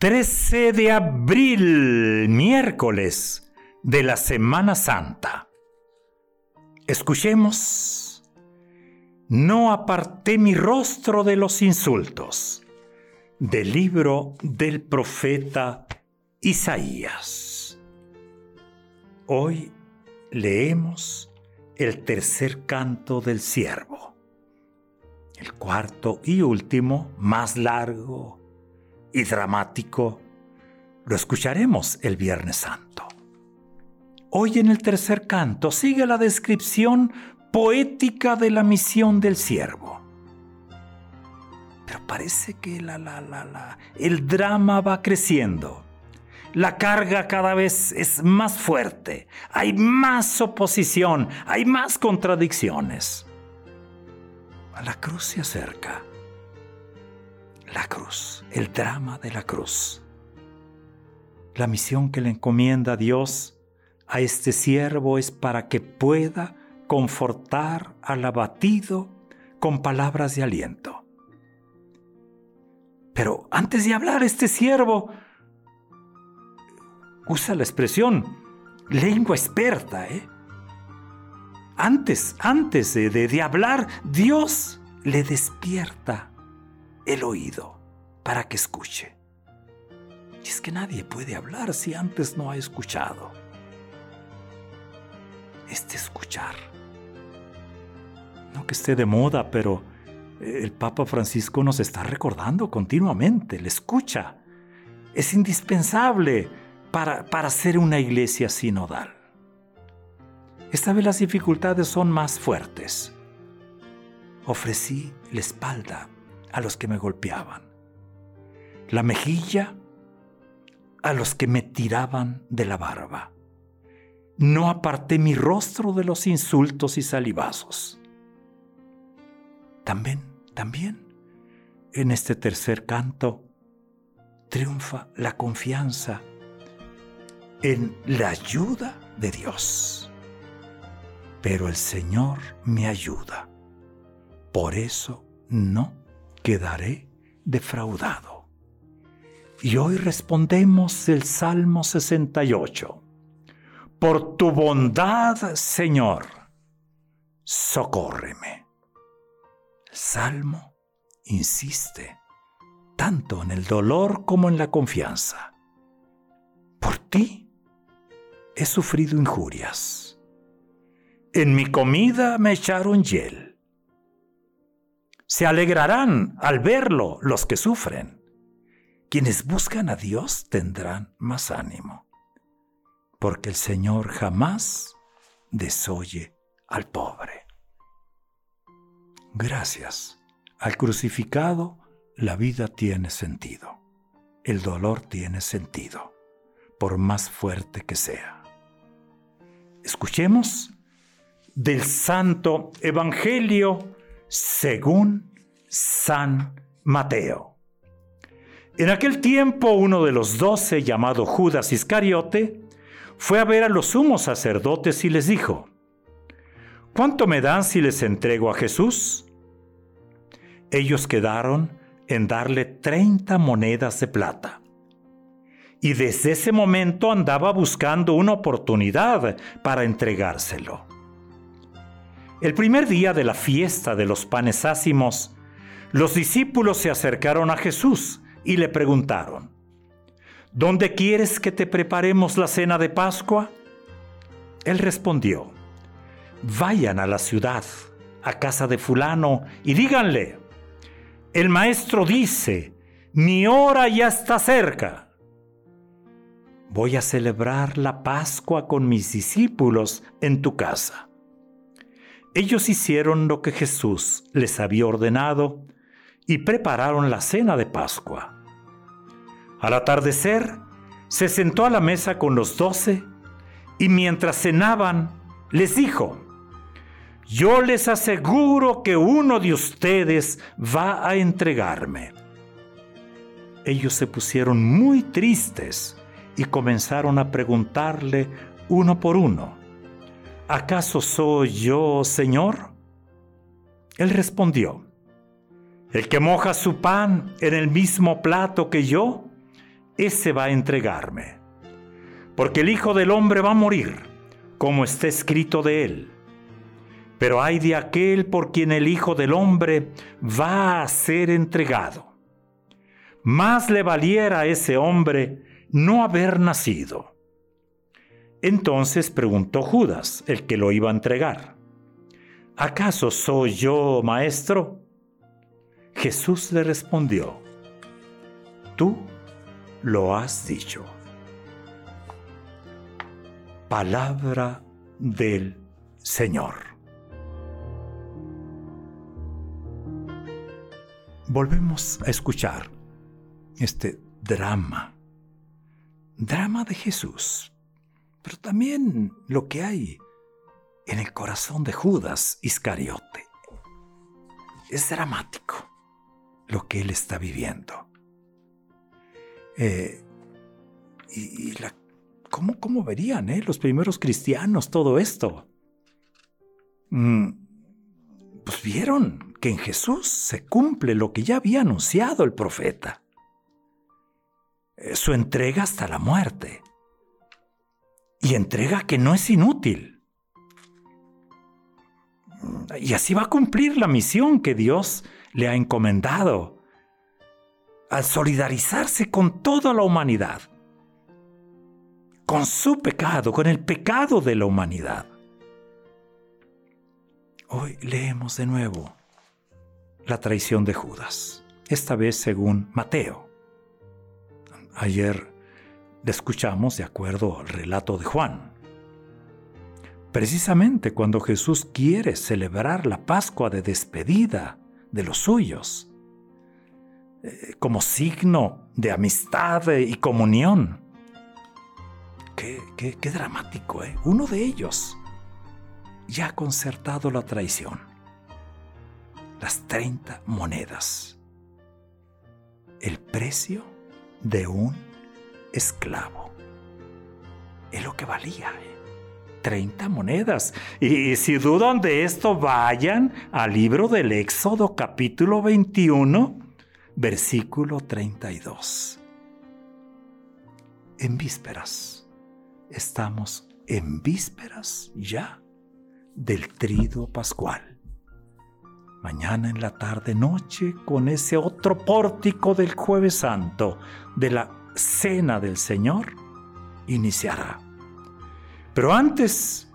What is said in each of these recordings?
13 de abril, miércoles de la Semana Santa. Escuchemos, no aparté mi rostro de los insultos, del libro del profeta Isaías. Hoy leemos el tercer canto del siervo, el cuarto y último, más largo y dramático lo escucharemos el Viernes Santo. Hoy en el tercer canto sigue la descripción poética de la misión del siervo. Pero parece que la, la, la, la, el drama va creciendo. La carga cada vez es más fuerte. Hay más oposición, hay más contradicciones. A la cruz se acerca la cruz, el drama de la cruz. La misión que le encomienda Dios a este siervo es para que pueda confortar al abatido con palabras de aliento. Pero antes de hablar, este siervo usa la expresión lengua experta, ¿eh? Antes, antes de, de hablar, Dios le despierta el oído para que escuche. Y es que nadie puede hablar si antes no ha escuchado. Este escuchar. No que esté de moda, pero el Papa Francisco nos está recordando continuamente, le escucha. Es indispensable para, para ser una iglesia sinodal. Esta vez las dificultades son más fuertes. Ofrecí la espalda a los que me golpeaban, la mejilla a los que me tiraban de la barba. No aparté mi rostro de los insultos y salivazos. También, también, en este tercer canto, triunfa la confianza en la ayuda de Dios. Pero el Señor me ayuda. Por eso no quedaré defraudado. Y hoy respondemos el Salmo 68. Por tu bondad, Señor, socórreme. El Salmo insiste tanto en el dolor como en la confianza. Por ti he sufrido injurias. En mi comida me echaron hiel se alegrarán al verlo los que sufren. Quienes buscan a Dios tendrán más ánimo, porque el Señor jamás desoye al pobre. Gracias al crucificado, la vida tiene sentido. El dolor tiene sentido, por más fuerte que sea. Escuchemos del Santo Evangelio según San Mateo. En aquel tiempo uno de los doce, llamado Judas Iscariote, fue a ver a los sumos sacerdotes y les dijo, ¿cuánto me dan si les entrego a Jesús? Ellos quedaron en darle treinta monedas de plata. Y desde ese momento andaba buscando una oportunidad para entregárselo. El primer día de la fiesta de los panes ácimos, los discípulos se acercaron a Jesús y le preguntaron, ¿Dónde quieres que te preparemos la cena de Pascua? Él respondió, Vayan a la ciudad, a casa de fulano, y díganle, el maestro dice, mi hora ya está cerca. Voy a celebrar la Pascua con mis discípulos en tu casa. Ellos hicieron lo que Jesús les había ordenado y prepararon la cena de Pascua. Al atardecer, se sentó a la mesa con los doce y mientras cenaban, les dijo, yo les aseguro que uno de ustedes va a entregarme. Ellos se pusieron muy tristes y comenzaron a preguntarle uno por uno, ¿acaso soy yo, Señor? Él respondió, el que moja su pan en el mismo plato que yo, ese va a entregarme. Porque el Hijo del Hombre va a morir, como está escrito de él. Pero hay de aquel por quien el Hijo del Hombre va a ser entregado. Más le valiera a ese hombre no haber nacido. Entonces preguntó Judas, el que lo iba a entregar, ¿acaso soy yo, maestro? Jesús le respondió, tú lo has dicho. Palabra del Señor. Volvemos a escuchar este drama, drama de Jesús, pero también lo que hay en el corazón de Judas Iscariote. Es dramático lo que él está viviendo. Eh, y, la, ¿cómo, ¿cómo, verían eh, los primeros cristianos todo esto? Mm, pues vieron que en Jesús se cumple lo que ya había anunciado el profeta. Eh, su entrega hasta la muerte. Y entrega que no es inútil. Y así va a cumplir la misión que Dios le ha encomendado al solidarizarse con toda la humanidad, con su pecado, con el pecado de la humanidad. Hoy leemos de nuevo la traición de Judas, esta vez según Mateo. Ayer le escuchamos de acuerdo al relato de Juan. Precisamente cuando Jesús quiere celebrar la Pascua de despedida de los suyos, eh, como signo de amistad y comunión. Qué, qué dramático, ¿eh? Uno de ellos ya ha concertado la traición. Las 30 monedas. El precio de un esclavo. Es lo que valía. ¿eh? 30 monedas. Y, si dudan de esto, vayan al libro del Éxodo capítulo 21, versículo 32. En vísperas. Estamos en vísperas ya del trido pascual. Mañana en la tarde noche con ese otro pórtico del jueves santo de la cena del Señor iniciará pero antes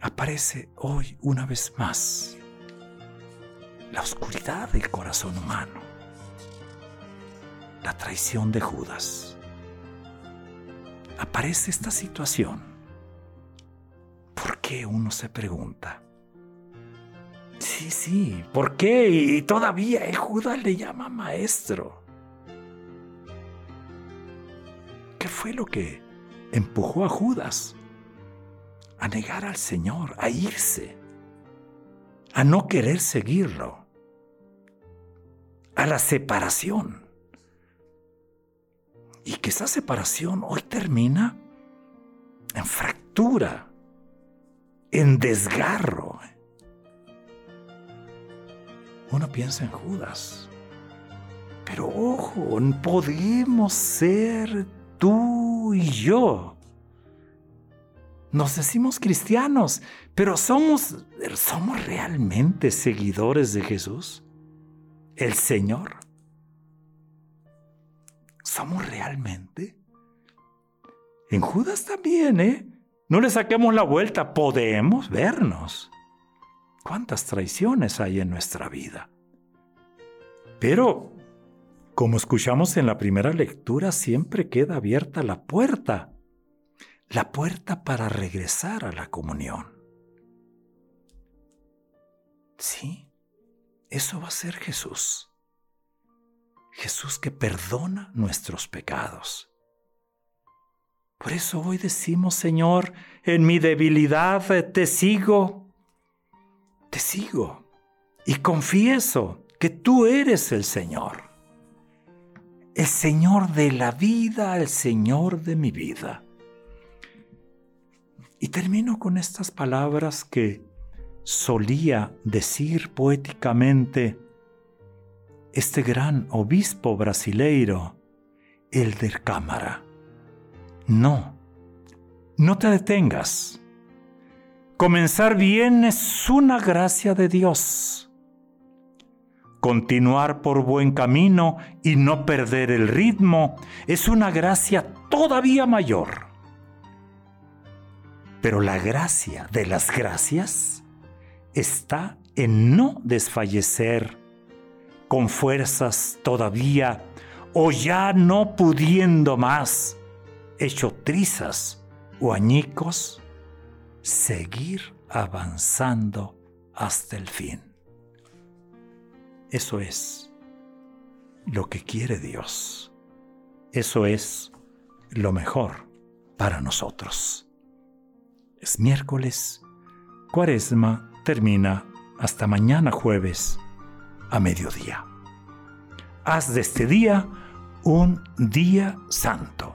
aparece hoy una vez más la oscuridad del corazón humano, la traición de Judas. Aparece esta situación. ¿Por qué uno se pregunta? Sí, sí, ¿por qué? Y todavía el Judas le llama maestro. ¿Qué fue lo que empujó a Judas a negar al Señor, a irse, a no querer seguirlo, a la separación. Y que esa separación hoy termina en fractura, en desgarro. Uno piensa en Judas, pero ojo, podemos ser tú y yo nos decimos cristianos, pero somos, ¿somos realmente seguidores de Jesús? ¿El Señor? ¿Somos realmente? En Judas también, ¿eh? No le saquemos la vuelta, podemos vernos. ¿Cuántas traiciones hay en nuestra vida? Pero, como escuchamos en la primera lectura, siempre queda abierta la puerta la puerta para regresar a la comunión. Sí, eso va a ser Jesús. Jesús que perdona nuestros pecados. Por eso hoy decimos, Señor, en mi debilidad te sigo, te sigo y confieso que tú eres el Señor, el Señor de la vida, el Señor de mi vida. Y termino con estas palabras que solía decir poéticamente este gran obispo brasileiro, Elder Cámara. No, no te detengas. Comenzar bien es una gracia de Dios. Continuar por buen camino y no perder el ritmo es una gracia todavía mayor. Pero la gracia de las gracias está en no desfallecer con fuerzas todavía o ya no pudiendo más, hecho trizas o añicos, seguir avanzando hasta el fin. Eso es lo que quiere Dios. Eso es lo mejor para nosotros. Es miércoles, cuaresma termina hasta mañana jueves a mediodía. Haz de este día un día santo.